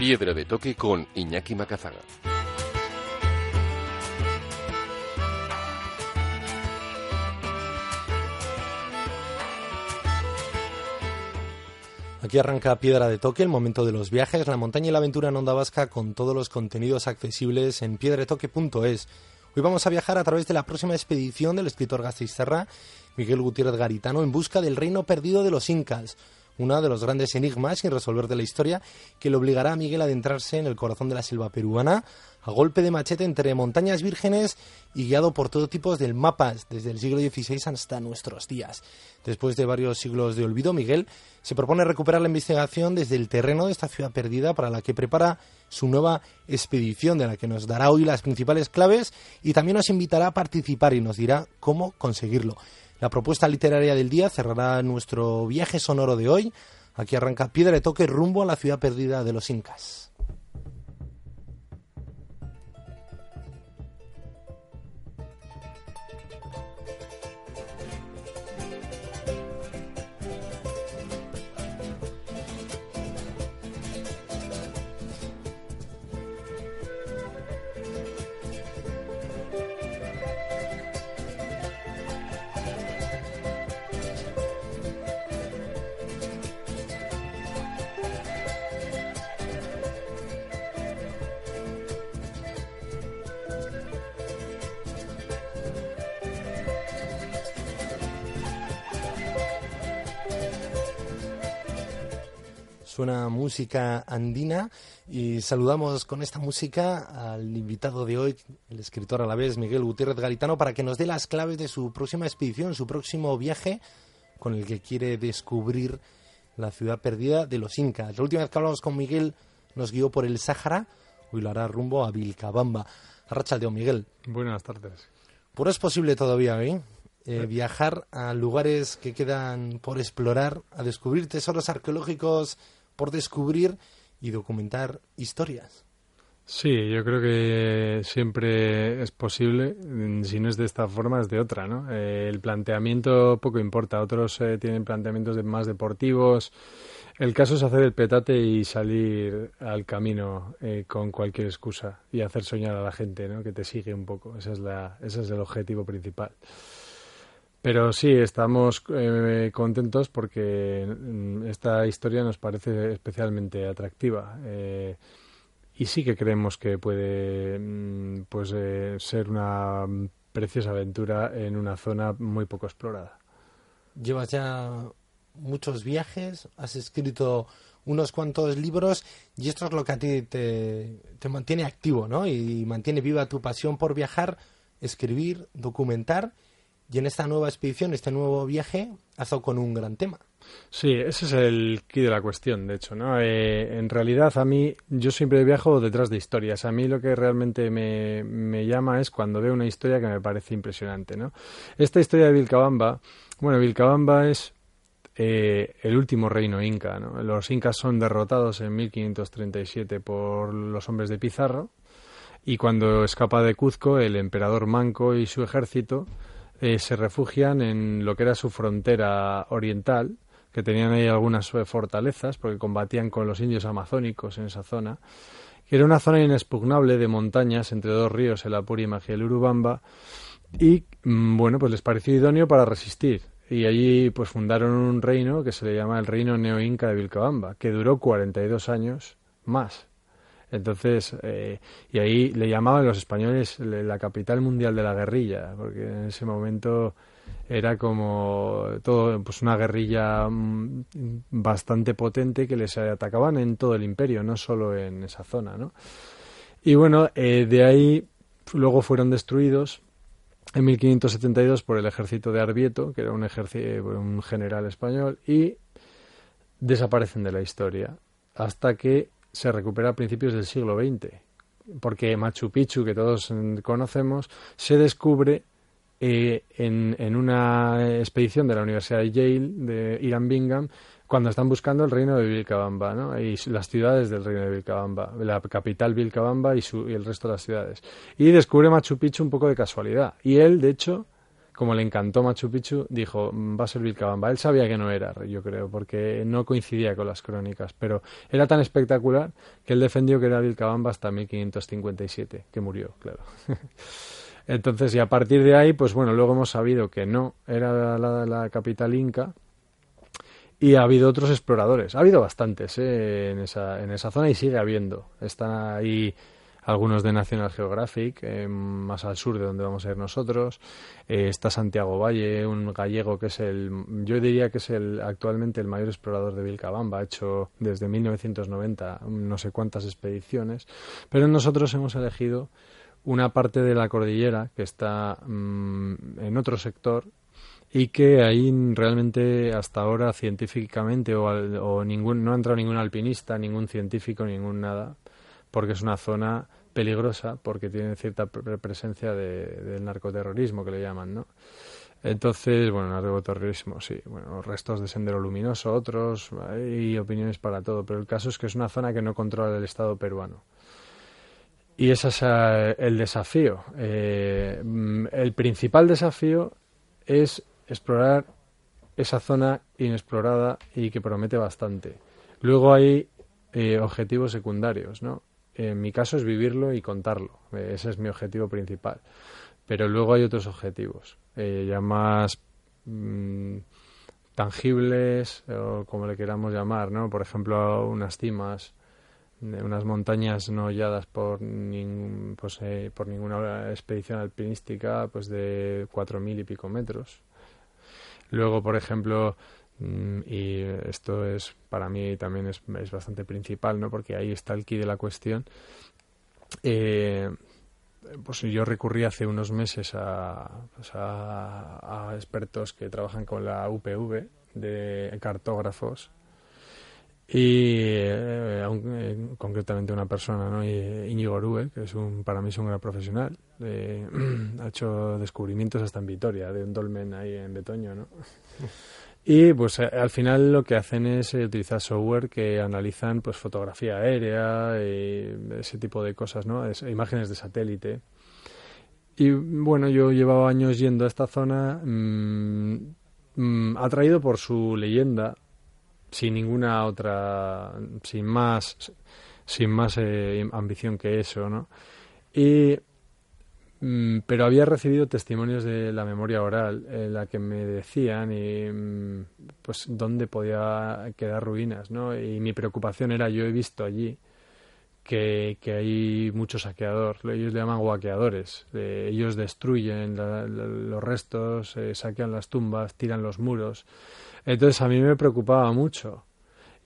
Piedra de toque con Iñaki Macazaga. Aquí arranca Piedra de Toque, el momento de los viajes, la montaña y la aventura en Onda Vasca con todos los contenidos accesibles en piedretoque.es. Hoy vamos a viajar a través de la próxima expedición del escritor Serra, Miguel Gutiérrez Garitano, en busca del reino perdido de los incas, uno de los grandes enigmas sin resolver de la historia que le obligará a Miguel a adentrarse en el corazón de la selva peruana a golpe de machete entre montañas vírgenes y guiado por todo tipo de mapas desde el siglo XVI hasta nuestros días. Después de varios siglos de olvido, Miguel se propone recuperar la investigación desde el terreno de esta ciudad perdida para la que prepara su nueva expedición, de la que nos dará hoy las principales claves y también nos invitará a participar y nos dirá cómo conseguirlo. La propuesta literaria del día cerrará nuestro viaje sonoro de hoy. Aquí arranca Piedra de Toque rumbo a la ciudad perdida de los Incas. Suena música andina y saludamos con esta música al invitado de hoy, el escritor a la vez Miguel Gutiérrez Garitano, para que nos dé las claves de su próxima expedición, su próximo viaje con el que quiere descubrir la ciudad perdida de los incas. La última vez que hablamos con Miguel nos guió por el Sáhara, hoy lo hará rumbo a Vilcabamba. Arrachaldeón, Miguel. Buenas tardes. Pero es posible todavía, ¿eh? Eh, viajar a lugares que quedan por explorar, a descubrir tesoros arqueológicos por descubrir y documentar historias. Sí, yo creo que siempre es posible, si no es de esta forma, es de otra, ¿no? Eh, el planteamiento poco importa, otros eh, tienen planteamientos de más deportivos. El caso es hacer el petate y salir al camino eh, con cualquier excusa y hacer soñar a la gente, ¿no? Que te sigue un poco. Esa es la, ese es el objetivo principal. Pero sí, estamos eh, contentos porque mm, esta historia nos parece especialmente atractiva. Eh, y sí que creemos que puede mm, pues, eh, ser una preciosa aventura en una zona muy poco explorada. Llevas ya muchos viajes, has escrito unos cuantos libros y esto es lo que a ti te, te mantiene activo, ¿no? Y mantiene viva tu pasión por viajar, escribir, documentar y en esta nueva expedición, este nuevo viaje, has con un gran tema. Sí, ese es el quid de la cuestión, de hecho, ¿no? Eh, en realidad, a mí, yo siempre viajo detrás de historias. A mí lo que realmente me, me, llama es cuando veo una historia que me parece impresionante, ¿no? Esta historia de Vilcabamba, bueno, Vilcabamba es eh, el último reino inca, ¿no? Los incas son derrotados en 1537 por los hombres de Pizarro y cuando escapa de Cuzco, el emperador Manco y su ejército eh, se refugian en lo que era su frontera oriental, que tenían ahí algunas eh, fortalezas, porque combatían con los indios amazónicos en esa zona, que era una zona inexpugnable de montañas entre dos ríos, el Apurímac y el Urubamba, y mm, bueno, pues les pareció idóneo para resistir. Y allí pues fundaron un reino que se le llama el Reino Neo-Inca de Vilcabamba, que duró 42 años más. Entonces, eh, y ahí le llamaban los españoles la capital mundial de la guerrilla, porque en ese momento era como todo, pues una guerrilla mm, bastante potente que les atacaban en todo el imperio, no solo en esa zona, ¿no? Y bueno, eh, de ahí luego fueron destruidos en 1572 por el ejército de Arbieto, que era un, un general español, y desaparecen de la historia hasta que se recupera a principios del siglo XX, porque Machu Picchu, que todos conocemos, se descubre eh, en, en, una expedición de la Universidad de Yale, de Iran Bingham, cuando están buscando el reino de Vilcabamba, ¿no? Y las ciudades del reino de Vilcabamba, la capital Vilcabamba y, su, y el resto de las ciudades. Y descubre Machu Picchu un poco de casualidad. Y él, de hecho, como le encantó Machu Picchu, dijo, mm, va a ser Vilcabamba. Él sabía que no era, yo creo, porque no coincidía con las crónicas, pero era tan espectacular que él defendió que era Vilcabamba hasta 1557, que murió, claro. Entonces, y a partir de ahí, pues bueno, luego hemos sabido que no era la, la capital inca, y ha habido otros exploradores. Ha habido bastantes ¿eh? en, esa, en esa zona y sigue habiendo. Están ahí algunos de National Geographic, eh, más al sur de donde vamos a ir nosotros. Eh, está Santiago Valle, un gallego que es el, yo diría que es el actualmente el mayor explorador de Vilcabamba. Ha hecho desde 1990 no sé cuántas expediciones. Pero nosotros hemos elegido una parte de la cordillera que está mm, en otro sector y que ahí realmente hasta ahora científicamente o, ningún, no ha entrado ningún alpinista, ningún científico, ningún nada, porque es una zona peligrosa, porque tiene cierta presencia de, del narcoterrorismo que le llaman, ¿no? Entonces, bueno, narcoterrorismo, sí, bueno, restos de sendero luminoso, otros, hay opiniones para todo, pero el caso es que es una zona que no controla el Estado peruano. Y ese es eh, el desafío. Eh, el principal desafío es explorar esa zona inexplorada y que promete bastante. Luego hay eh, objetivos secundarios, ¿no? En mi caso es vivirlo y contarlo. Eh, ese es mi objetivo principal. Pero luego hay otros objetivos, eh, ya más mm, tangibles, o como le queramos llamar, ¿no? Por ejemplo, unas cimas, unas montañas no holladas por, pues, por ninguna expedición alpinística, pues de cuatro mil y pico metros, Luego, por ejemplo, y esto es para mí también es, es, bastante principal, ¿no? Porque ahí está el key de la cuestión. Eh, pues yo recurrí hace unos meses a, pues a, expertos que trabajan con la UPV de cartógrafos y eh, eh, concretamente una persona, ¿no? Íñigo Orue, que es un, para mí es un gran profesional, ha hecho descubrimientos hasta en Vitoria, de un dolmen ahí en Betoño, ¿no? Y pues eh, al final lo que hacen es utilizar software que analizan pues fotografía aérea y ese tipo de cosas, ¿no? imágenes de satélite. Y bueno, yo llevaba años yendo a esta zona mm, mm, atraído por su leyenda sin ninguna otra, sin más, sin más eh, ambición que eso, ¿no? Y, mm, pero había recibido testimonios de la memoria oral en la que me decían y, mm, pues dónde podía quedar ruinas, ¿no? Y mi preocupación era, yo he visto allí que, que hay mucho saqueador, ellos le llaman guaqueadores, eh, ellos destruyen los restos, eh, saquean las tumbas, tiran los muros, entonces a mí me preocupaba mucho.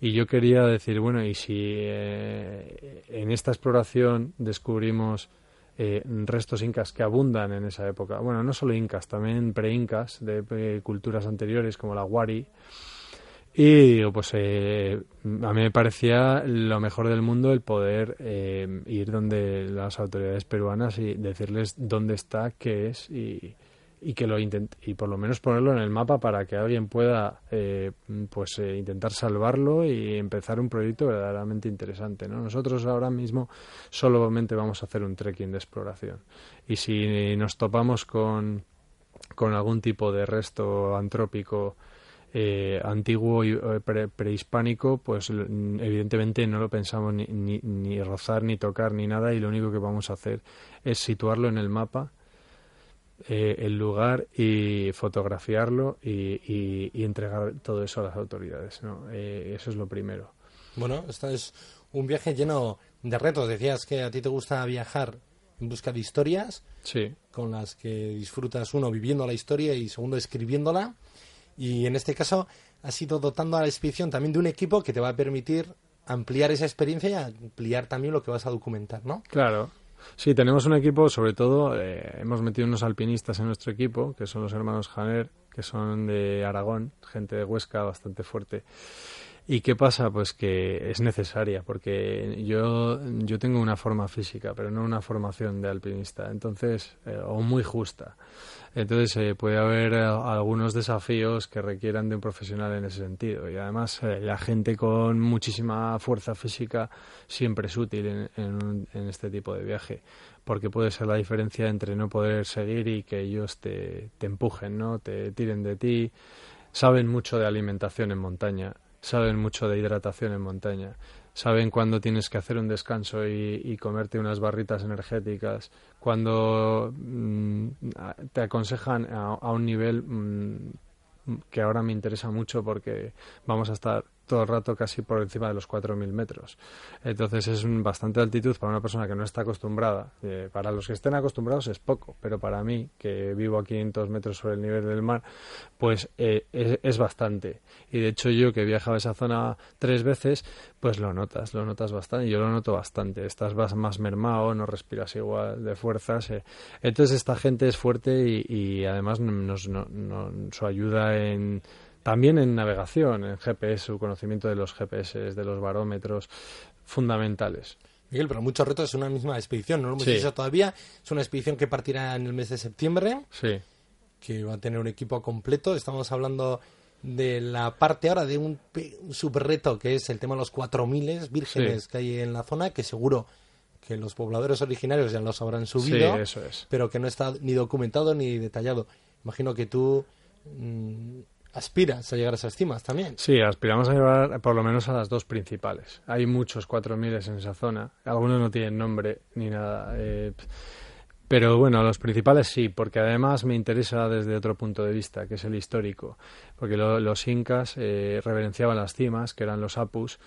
Y yo quería decir, bueno, y si eh, en esta exploración descubrimos eh, restos incas que abundan en esa época, bueno, no solo incas, también pre-incas de culturas anteriores como la Wari, y digo, pues eh, a mí me parecía lo mejor del mundo el poder ir donde las autoridades peruanas y decirles dónde está, qué es y, y que lo intente, y por lo menos ponerlo en el mapa para que alguien pueda eh, pues eh, intentar salvarlo y empezar un proyecto verdaderamente interesante ¿no? nosotros ahora mismo solamente vamos a hacer un trekking de exploración y si nos topamos con con algún tipo de resto antrópico eh, antiguo y prehispánico, pues evidentemente no lo pensamos ni, ni, ni rozar, ni tocar, ni nada, y lo único que vamos a hacer es situarlo en el mapa eh, el lugar y fotografiarlo y, entregar todo eso a las autoridades. ¿no? Eh, eso es lo primero. Bueno, esto es un viaje lleno de retos. Decías que a ti te gusta viajar en busca de historias sí. con las que disfrutas uno viviendo la historia y segundo escribiéndola. Y en este caso has ido dotando a la expedición también de un equipo que te va a permitir ampliar esa experiencia y ampliar también lo que vas a documentar, ¿no? Claro. Sí, tenemos un equipo, sobre todo, eh, hemos metido unos alpinistas en nuestro equipo, que son los hermanos Janer, que son de Aragón, gente de Huesca bastante fuerte. ¿Y qué pasa? Pues que es necesaria, porque yo, yo tengo una forma física, pero no una formación de alpinista, entonces, eh, o muy justa. Entonces eh, puede haber eh, algunos desafíos que requieran de un profesional en ese sentido. Y además la gente con muchísima fuerza física siempre es útil en, en, este tipo de viaje, porque puede ser la diferencia entre no poder seguir y que ellos te, te empujen, ¿no? te tiren de ti. Saben mucho de alimentación en montaña saben mucho de hidratación en montaña, saben cuándo tienes que hacer un descanso y, comerte unas barritas energéticas, cuando mm, te aconsejan a, un nivel mm, que ahora me interesa mucho porque vamos a estar todo el rato casi por encima de los 4.000 metros. Entonces es bastante altitud para una persona que no está acostumbrada. Eh, para los que estén acostumbrados es poco, pero para mí, que vivo a 500 metros sobre el nivel del mar, pues eh, es, bastante. Y de hecho yo que he viajado a esa zona tres veces, pues lo notas, lo notas bastante. Yo lo noto bastante. Estás más mermado, no respiras igual de fuerzas. Eh. Entonces esta gente es fuerte y, además nos, nos ayuda en también en navegación, en GPS, su conocimiento de los GPS, de los barómetros, fundamentales. Miguel, pero muchos retos es una misma expedición, no lo hemos dicho todavía. Es una expedición que partirá en el mes de septiembre. Sí. Que va a tener un equipo completo. Estamos hablando de la parte ahora de un, subreto que es el tema de los 4.000 vírgenes que hay en la zona, que seguro que los pobladores originarios ya los habrán subido, sí, eso es. pero que no está ni documentado ni detallado. Imagino que tú mm, aspiras a llegar a esas cimas también. Sí, aspiramos a llegar por lo menos a las dos principales. Hay muchos 4.000 en esa zona. Algunos no tienen nombre ni nada. Eh, pero bueno, los principales sí, porque además me interesa desde otro punto de vista, que es el histórico. Porque los incas eh, reverenciaban las cimas, que eran los apus,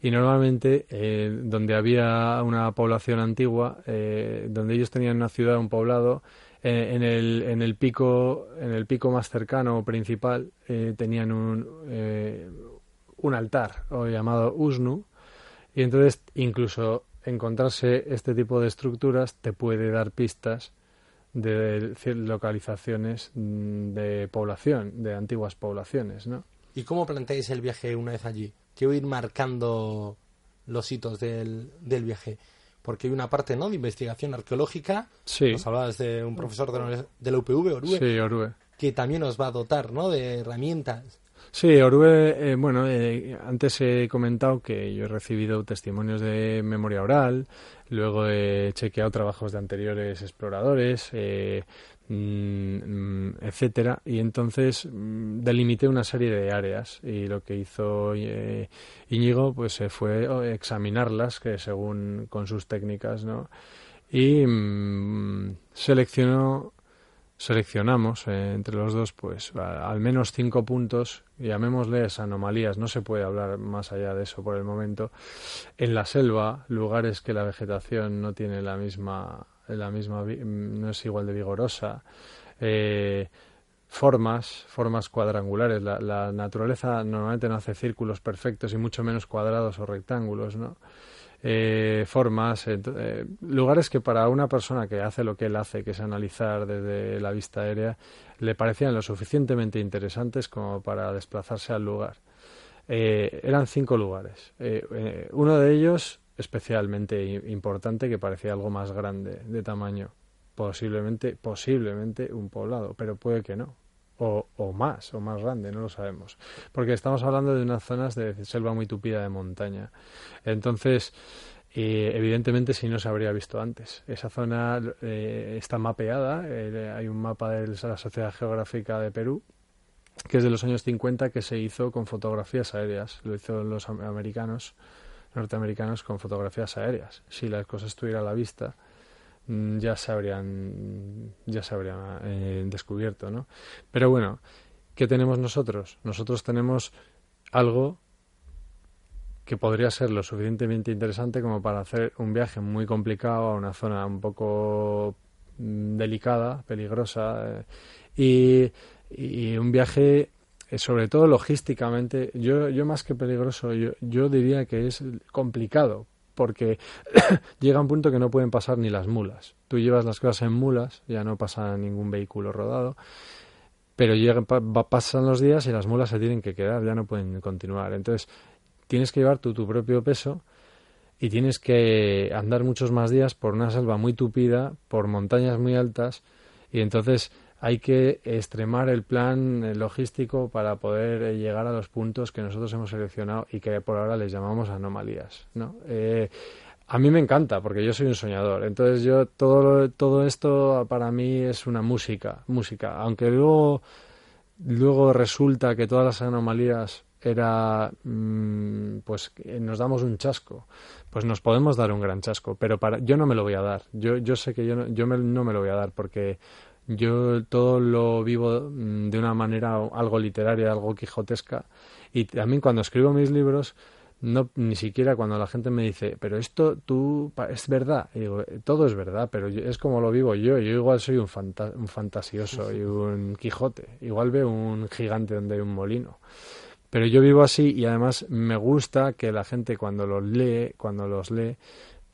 y normalmente eh, donde había una población antigua, donde ellos tenían una ciudad, un poblado, eh, en, el, en, el pico, en el pico más cercano o principal eh, tenían un, eh, un altar o llamado Usnu y entonces incluso encontrarse este tipo de estructuras te puede dar pistas de localizaciones mm, de población, de antiguas poblaciones, ¿no? ¿Y cómo planteáis el viaje una vez allí? Quiero ir marcando los hitos del, del viaje porque hay una parte ¿no? de investigación arqueológica. Sí. Nos hablabas de un profesor de la, UPV, Orue. Sí, Orue. Que también nos va a dotar ¿no? de herramientas. Sí, Orue, eh, bueno, eh, antes he comentado que yo he recibido testimonios de memoria oral, luego he chequeado trabajos de anteriores exploradores, eh, Mm, etcétera. Y entonces mm, delimité una serie de áreas y lo que hizo eh, Íñigo pues fue oh, examinarlas que según con sus técnicas no y mm, seleccionó seleccionamos eh, entre los dos pues al menos cinco puntos llamémosles anomalías no se puede hablar más allá de eso por el momento. En la selva lugares que la vegetación no tiene la misma la misma no es igual de vigorosa eh, formas formas cuadrangulares. La, la, naturaleza normalmente no hace círculos perfectos y mucho menos cuadrados o rectángulos no eh, formas eh, lugares que para una persona que hace lo que él hace que es analizar desde la vista aérea le parecían lo suficientemente interesantes como para desplazarse al lugar eran cinco lugares uno de ellos especialmente importante que parecía algo más grande de tamaño. Posiblemente, posiblemente un poblado, pero puede que no. O, o más, o más grande, no lo sabemos. Porque estamos hablando de unas zonas de selva muy tupida de montaña. Entonces, eh, evidentemente si no se habría visto antes. Esa zona eh, está mapeada, eh, hay un mapa de la Sociedad Geográfica de Perú, que es de los años 50, que se hizo con fotografías aéreas, lo hizo los americanos norteamericanos con fotografías aéreas. Si las cosas estuvieran a la vista, ya se habrían, ya se habrían eh, descubierto, ¿no? Pero bueno, ¿qué tenemos nosotros? Nosotros tenemos algo que podría ser lo suficientemente interesante como para hacer un viaje muy complicado a una zona un poco mm, delicada, peligrosa, eh, y, y, un viaje eh, sobre todo logísticamente, yo, yo más que peligroso, yo, yo diría que es complicado, porque llega un punto que no pueden pasar ni las mulas. Tú llevas las cosas en mulas, ya no pasa ningún vehículo rodado, pero llegan, pasan los días y las mulas se tienen que quedar, ya no pueden continuar. Entonces, tienes que llevar tú tu propio peso y tienes que andar muchos más días por una selva muy tupida, por montañas muy altas, y entonces hay que extremar el plan eh, logístico para poder eh, llegar a los puntos que nosotros hemos seleccionado y que por ahora les llamamos anomalías. ¿no? Eh, a mí me encanta porque yo soy un soñador. Entonces yo todo todo esto para mí es una música, música. Aunque luego luego resulta que todas las anomalías era mm, pues nos damos un chasco pues nos podemos dar un gran chasco pero para yo no me lo voy a dar yo yo sé que yo no, yo no me lo voy a dar porque yo todo lo vivo mm, de una manera algo literaria, algo quijotesca. Y también cuando escribo mis libros, no ni siquiera cuando la gente me dice, pero esto tú es verdad. Y digo, todo es verdad, pero es como lo vivo yo. Yo igual soy un, un fantasioso y un Quijote. Igual veo un gigante donde hay un molino. Pero yo vivo así y además me gusta que la gente cuando los lee, cuando los lee,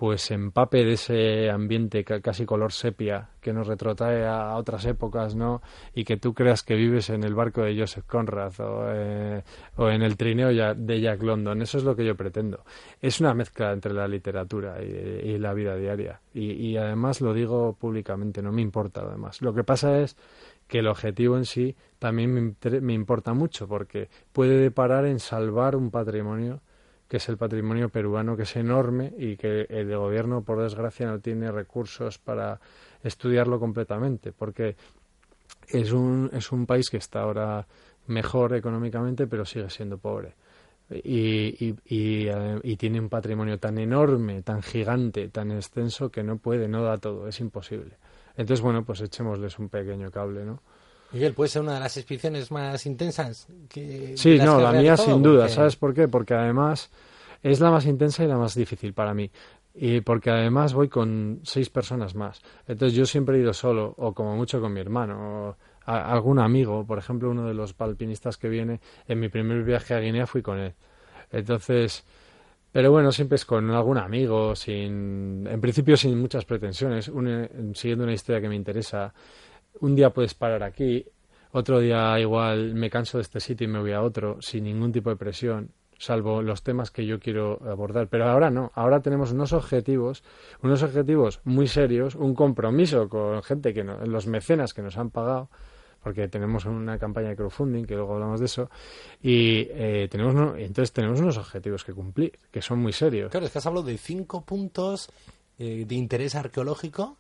pues empape de ese ambiente casi color sepia que nos retrotrae a otras épocas, ¿no? Y que tú creas que vives en el barco de Joseph Conrad o, eh, en el trineo de Jack London. Eso es lo que yo pretendo. Es una mezcla entre la literatura y, la vida diaria. Y, además lo digo públicamente, no me importa además. Lo que pasa es que el objetivo en sí también me importa mucho porque puede deparar en salvar un patrimonio que es el patrimonio peruano, que es enorme y que el gobierno, por desgracia, no tiene recursos para estudiarlo completamente, porque es un, es un país que está ahora mejor económicamente, pero sigue siendo pobre. Y, y, y, eh, y, tiene un patrimonio tan enorme, tan gigante, tan extenso que no puede, no da todo, es imposible. Entonces, bueno, pues echémosles un pequeño cable, ¿no? Miguel, ¿puede ser una de las expediciones más intensas? Que, sí, no, la mía sin duda. ¿Sabes por qué? Porque además es la más intensa y la más difícil para mí. Y porque además voy con seis personas más. Entonces yo siempre he ido solo, o como mucho con mi hermano, o algún amigo. Por ejemplo, uno de los alpinistas que viene, en mi primer viaje a Guinea fui con él. Entonces, pero bueno, siempre es con algún amigo, sin, en principio sin muchas pretensiones, siguiendo una historia que me interesa un día puedes parar aquí, otro día igual me canso de este sitio y me voy a otro, sin ningún tipo de presión, salvo los temas que yo quiero abordar. Pero ahora no, ahora tenemos unos objetivos, unos objetivos muy serios, un compromiso con gente que no, los mecenas que nos han pagado, porque tenemos una campaña de crowdfunding, que luego hablamos de eso, y eh, tenemos entonces tenemos unos objetivos que cumplir, que son muy serios. Claro, es que has hablado de cinco puntos eh, de interés arqueológico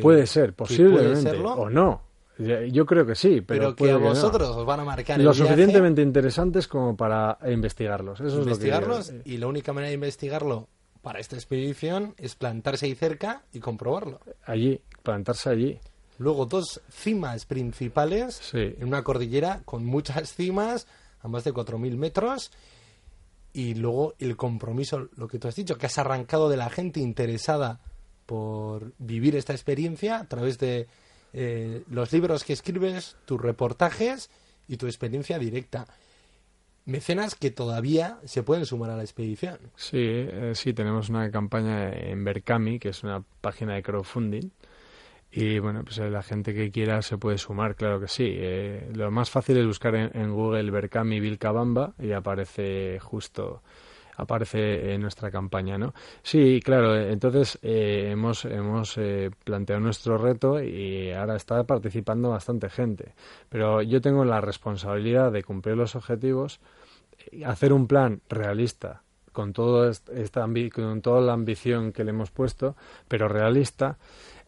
puede ser, posiblemente, o no. Yo creo que sí, pero, que a vosotros os van a marcar lo suficientemente interesantes como para investigarlos. Eso investigarlos es lo y la única manera de investigarlo para esta expedición es plantarse ahí cerca y comprobarlo. Allí, plantarse allí. Luego dos cimas principales en una cordillera con muchas cimas a más de 4.000 metros y luego el compromiso, lo que tú has dicho, que has arrancado de la gente interesada por vivir esta experiencia a través de eh, los libros que escribes, tus reportajes y tu experiencia directa. Mecenas que todavía se pueden sumar a la expedición. Sí, eh, sí, tenemos una campaña en Berkami, que es una página de crowdfunding. Y bueno, pues la gente que quiera se puede sumar, claro que sí. Eh, lo más fácil es buscar en, en Google Berkami Vilcabamba y aparece justo aparece en nuestra campaña, ¿no? Sí, claro, entonces eh, hemos, hemos eh, planteado nuestro reto y ahora está participando bastante gente, pero yo tengo la responsabilidad de cumplir los objetivos, hacer un plan realista con, todo esta con toda la ambición que le hemos puesto, pero realista,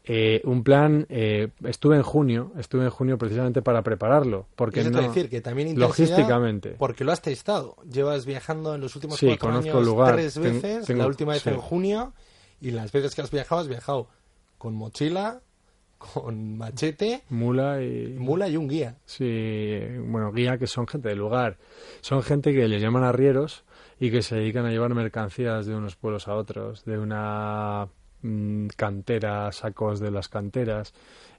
eh, un plan, eh, estuve en junio, estuve en junio precisamente para prepararlo, porque no, decir que también logísticamente, porque lo has testado, llevas viajando en los últimos cuatro años tres veces, la última vez en junio, y las veces que has viajado has viajado con mochila, con machete, mula y mula y un guía. Sí, bueno, guía que son gente del lugar, son gente que les llaman arrieros y que se dedican a llevar mercancías de unos pueblos a otros, de una mm, canteras, sacos de las canteras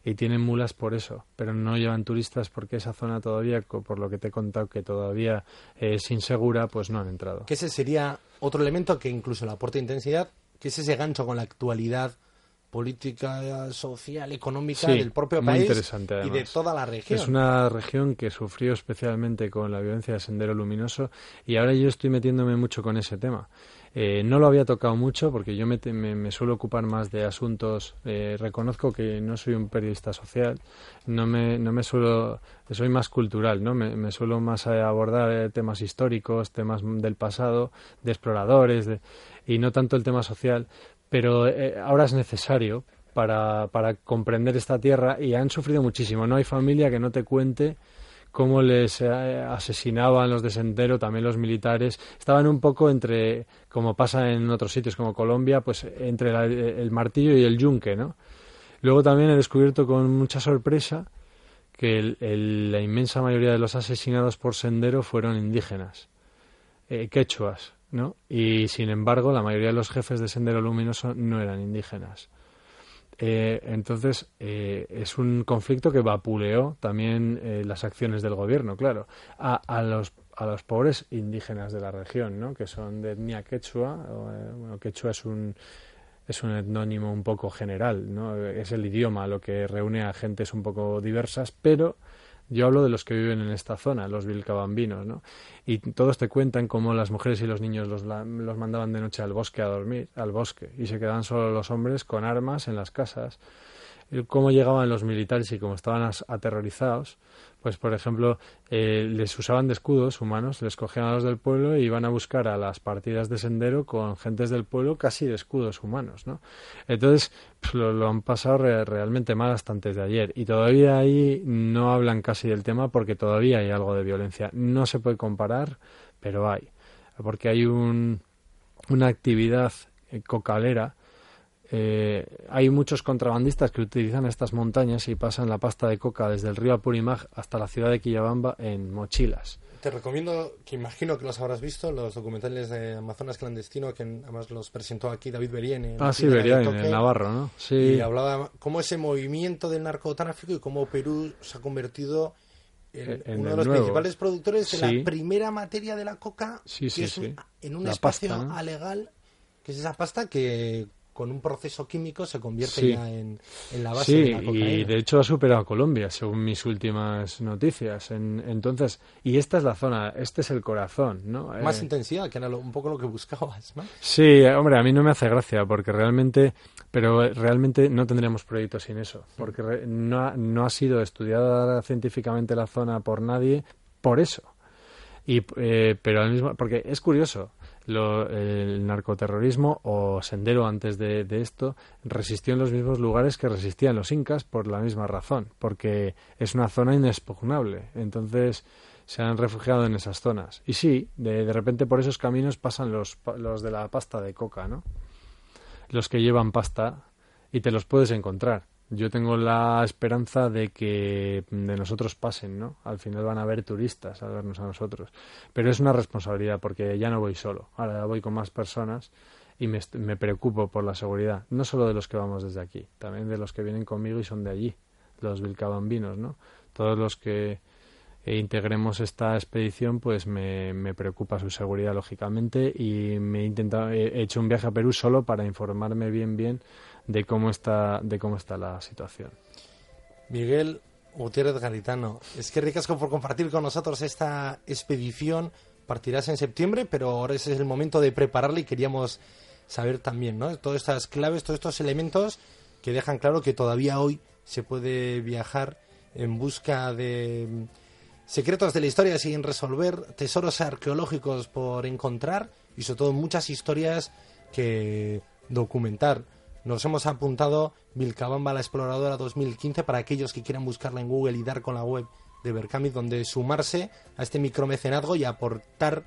y tienen mulas por eso, pero no llevan turistas porque esa zona todavía, por lo que te he contado, que todavía es insegura, pues no han entrado. Que ese sería otro elemento que incluso le aporta intensidad, que es ese gancho con la actualidad política, social, económica del propio país y de toda la región. Es una región que sufrió especialmente con la violencia del Sendero Luminoso y ahora yo estoy metiéndome mucho con ese tema. Eh, no lo había tocado mucho porque yo me, me, suelo ocupar más de asuntos. Eh, reconozco que no soy un periodista social, no me, no me suelo, soy más cultural, ¿no? Me, suelo más abordar eh, temas históricos, temas del pasado, de exploradores, y no tanto el tema social pero eh, ahora es necesario para, para comprender esta tierra y han sufrido muchísimo. No hay familia que no te cuente cómo les eh, asesinaban los de Sendero, también los militares. Estaban un poco entre, como pasa en otros sitios como Colombia, pues entre el martillo y el yunque, ¿no? Luego también he descubierto con mucha sorpresa que la inmensa mayoría de los asesinados por Sendero fueron indígenas, eh, quechuas. ¿no? Y sin embargo, la mayoría de los jefes de Sendero Luminoso no eran indígenas. Eh, entonces, eh, es un conflicto que vapuleó también eh, las acciones del gobierno, claro, a, a, los, a los pobres indígenas de la región, ¿no? que son de etnia quechua. bueno, quechua es un, es un etnónimo un poco general, ¿no? es el idioma lo que reúne a gentes un poco diversas, pero yo hablo de los que viven en esta zona, los vilcabambinos, ¿no? Y todos te cuentan cómo las mujeres y los niños los, los mandaban de noche al bosque a dormir, al bosque, y se quedaban solo los hombres con armas en las casas cómo llegaban los militares y cómo estaban aterrorizados, pues por ejemplo, eh, les usaban de escudos humanos, les cogían a los del pueblo y iban a buscar a las partidas de sendero con gentes del pueblo casi de escudos humanos, ¿no? Entonces, pues, lo, han pasado realmente mal hasta antes de ayer y todavía ahí no hablan casi del tema porque todavía hay algo de violencia. No se puede comparar, pero hay, porque hay un, una actividad eh, cocalera eh, hay muchos contrabandistas que utilizan estas montañas y pasan la pasta de coca desde el río Apurímac hasta la ciudad de Quillabamba en mochilas. Te recomiendo, que imagino que los habrás visto, los documentales de Amazonas clandestino, que además los presentó aquí David Berien. En ah, sí, Berien, en Navarro, ¿no? Sí. Y hablaba cómo ese movimiento del narcotráfico y cómo Perú se ha convertido en, uno de los principales productores de la primera materia de la coca, que es en un espacio alegal, que es esa pasta que con un proceso químico se convierte ya en, la base de la cocaína. y de hecho ha superado a Colombia, según mis últimas noticias. entonces, y esta es la zona, este es el corazón, ¿no? Más eh, intensidad, que era un poco lo que buscabas, ¿no? Sí, hombre, a mí no me hace gracia, porque realmente, pero realmente no tendríamos proyectos sin eso, porque no, no ha sido estudiada científicamente la zona por nadie por eso. Y, eh, pero al mismo, porque es curioso, el narcoterrorismo o Sendero antes de, esto resistió en los mismos lugares que resistían los incas por la misma razón, porque es una zona inexpugnable. Entonces se han refugiado en esas zonas. Y sí, de, de repente por esos caminos pasan los, los de la pasta de coca, ¿no? Los que llevan pasta y te los puedes encontrar yo tengo la esperanza de que de nosotros pasen, ¿no? Al final van a haber turistas a vernos a nosotros. Pero es una responsabilidad porque ya no voy solo, ahora voy con más personas y me, me preocupo por la seguridad, no solo de los que vamos desde aquí, también de los que vienen conmigo y son de allí, los vilcabambinos, ¿no? Todos los que integremos esta expedición, pues me, me preocupa su seguridad, lógicamente, y me he, intentado, he hecho un viaje a Perú solo para informarme bien, bien de cómo está, de cómo está la situación. Miguel Gutiérrez Garitano, es que ricasco por compartir con nosotros esta expedición. Partirás en septiembre, pero ahora ese es el momento de prepararla y queríamos saber también, ¿no? Todas estas claves, todos estos elementos que dejan claro que todavía hoy se puede viajar en busca de mm, secretos de la historia sin resolver, tesoros arqueológicos por encontrar y sobre todo muchas historias que documentar. Nos hemos apuntado Vilcabamba la Exploradora 2015 para aquellos que quieran buscarla en Google y dar con la web de Berkamit, donde sumarse a este micromecenazgo y aportar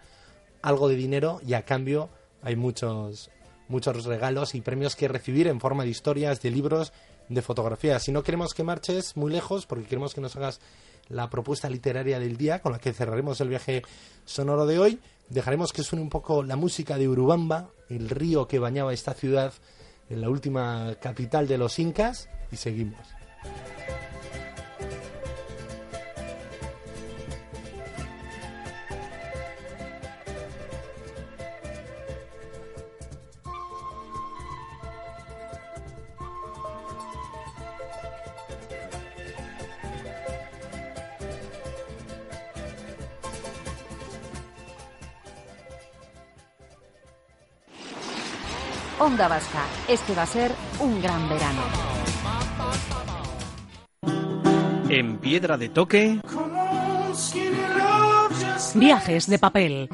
algo de dinero y a cambio hay muchos muchos regalos y premios que recibir en forma de historias, de libros, de fotografías. Si no queremos que marches muy lejos, porque queremos que nos hagas la propuesta literaria del día con la que cerraremos el viaje sonoro de hoy, dejaremos que suene un poco la música de Urubamba, el río que bañaba esta ciudad en la última capital de los incas y seguimos. Onda Vasca. Este va a ser un gran verano. En piedra de toque. Viajes de papel.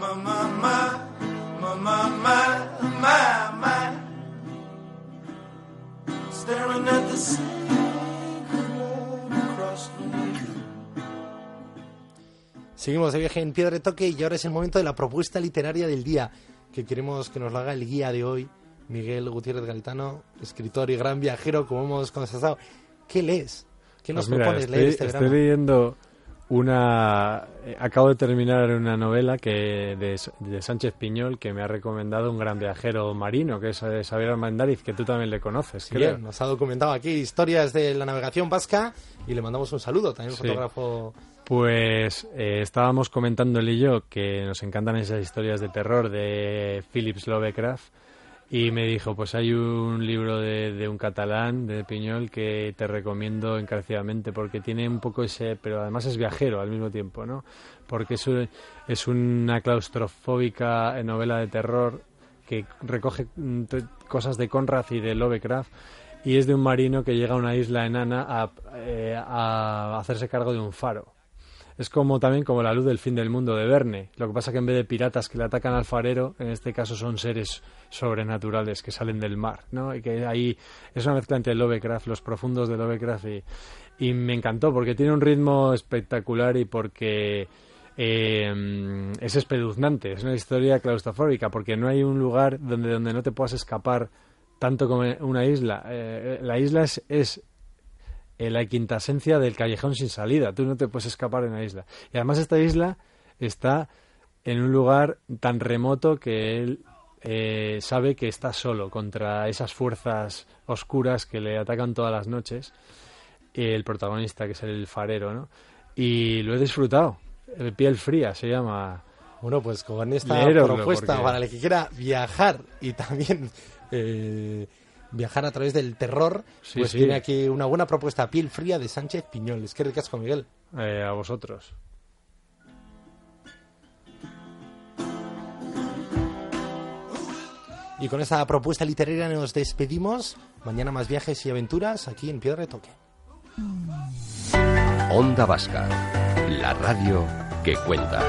Seguimos de viaje en Piedra de Toque y ahora es el momento de la propuesta literaria del día, que queremos que nos lo haga el guía de hoy, Miguel Gutiérrez Galitano, escritor y gran viajero, como hemos constatado. ¿Qué lees? ¿Qué nos Pues mira, propones estoy, leer este estoy verano? leyendo una... eh, Acabo de terminar una novela que de, de Sánchez Piñol que me ha recomendado un gran viajero marino, que es eh, Xavier Armendariz, que tú también le conoces, creo. Bien, nos ha documentado aquí historias de la navegación vasca y le mandamos un saludo, también un Sí. fotógrafo. Pues eh, estábamos comentando él y yo que nos encantan esas historias de terror de Philips Lovecraft y me dijo, pues hay un libro de, de un catalán, de Piñol, que te recomiendo encarecidamente porque tiene un poco ese, pero además es viajero al mismo tiempo, ¿no? Porque es, un- es una claustrofóbica novela de terror que recoge mm, cosas de Conrad y de Lovecraft y es de un marino que llega a una isla enana a, eh, a hacerse cargo de un faro. Es como también como la luz del fin del mundo de Verne. Lo que pasa que en vez de piratas que le atacan al farero, en este caso son seres sobrenaturales que salen del mar, ¿no? Y que ahí es una mezcla entre Lovecraft, los profundos de Lovecraft y, y me encantó porque tiene un ritmo espectacular y porque eh, es espeluznante. Es una historia claustrofóbica porque no hay un lugar donde donde no te puedas escapar tanto como una isla. Eh, la isla es, es eh, la quintasencia del callejón sin salida. Tú no te puedes escapar en la isla. Y además esta isla está en un lugar tan remoto que él eh, sabe que está solo contra esas fuerzas oscuras que le atacan todas las noches. El protagonista, que es el farero, ¿no? Y lo he disfrutado. El piel fría se llama. Bueno, pues con esta propuesta porque- para el que quiera viajar y también eh, viajar a través del terror, Sí, pues sí. tiene aquí una buena propuesta, Piel Fría de Sánchez Piñol. Es que ricasco, Miguel. eh, a vosotros. Y con esta propuesta literaria nos despedimos. Mañana más viajes y aventuras aquí en Piedra de Toque. Onda Vasca, la radio que cuenta.